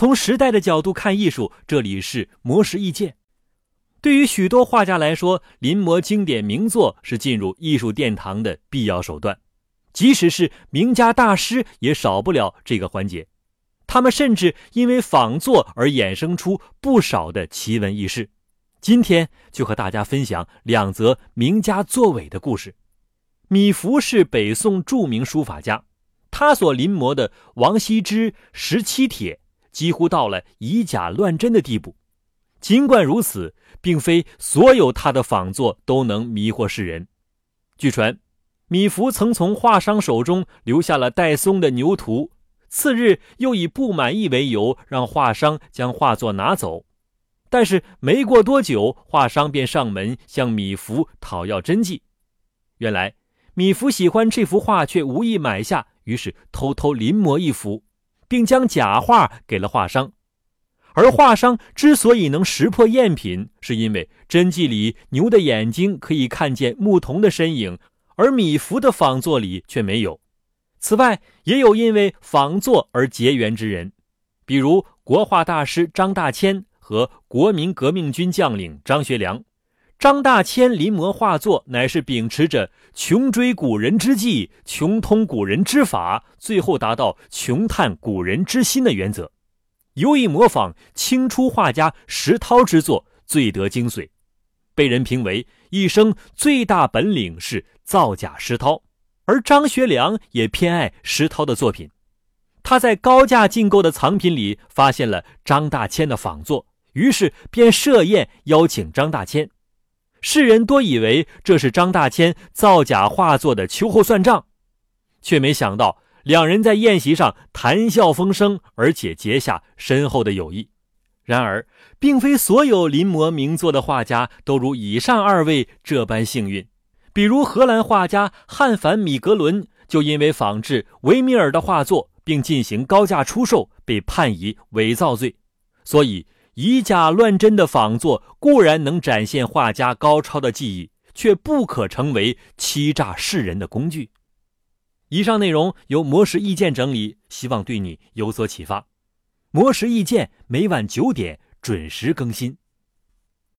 从时代的角度看艺术，这里是魔石意见。对于许多画家来说，临摹经典名作是进入艺术殿堂的必要手段。即使是名家大师，也少不了这个环节。他们甚至因为仿作而衍生出不少的奇闻异事。今天就和大家分享两则名家作伪的故事。米芾是北宋著名书法家，他所临摹的王羲之《十七帖》几乎到了以假乱真的地步。尽管如此，并非所有他的仿作都能迷惑世人。据传，米芾曾从画商手中留下了戴嵩的牛图，次日又以不满意为由，让画商将画作拿走。但是没过多久，画商便上门向米芾讨要真迹。原来，米芾喜欢这幅画，却无意买下，于是偷偷临摹一幅，并将假画给了画商。而画商之所以能识破赝品，是因为真迹里牛的眼睛可以看见牧童的身影，而米芾的仿作里却没有。此外，也有因为仿作而结缘之人，比如国画大师张大千和国民革命军将领张学良。张大千临摹画作，乃是秉持着穷追古人之技，穷通古人之法，最后达到穷探古人之心的原则。尤以模仿清初画家石涛之作最得精髓，被人评为一生最大本领是造假石涛。而张学良也偏爱石涛的作品，他在高价进购的藏品里发现了张大千的仿作，于是便设宴邀请张大千。世人多以为这是张大千造假画作的秋后算账，却没想到。两人在宴席上谈笑风生，而且结下深厚的友谊。然而，并非所有临摹名作的画家都如以上二位这般幸运。比如，荷兰画家汉凡·米格伦就因为仿制维米尔的画作，并进行高价出售，被判以伪造罪。所以，以假乱真的仿作固然能展现画家高超的技艺，却不可成为欺诈世人的工具。以上内容由魔石意见整理，希望对你有所启发。魔石意见每晚九点准时更新。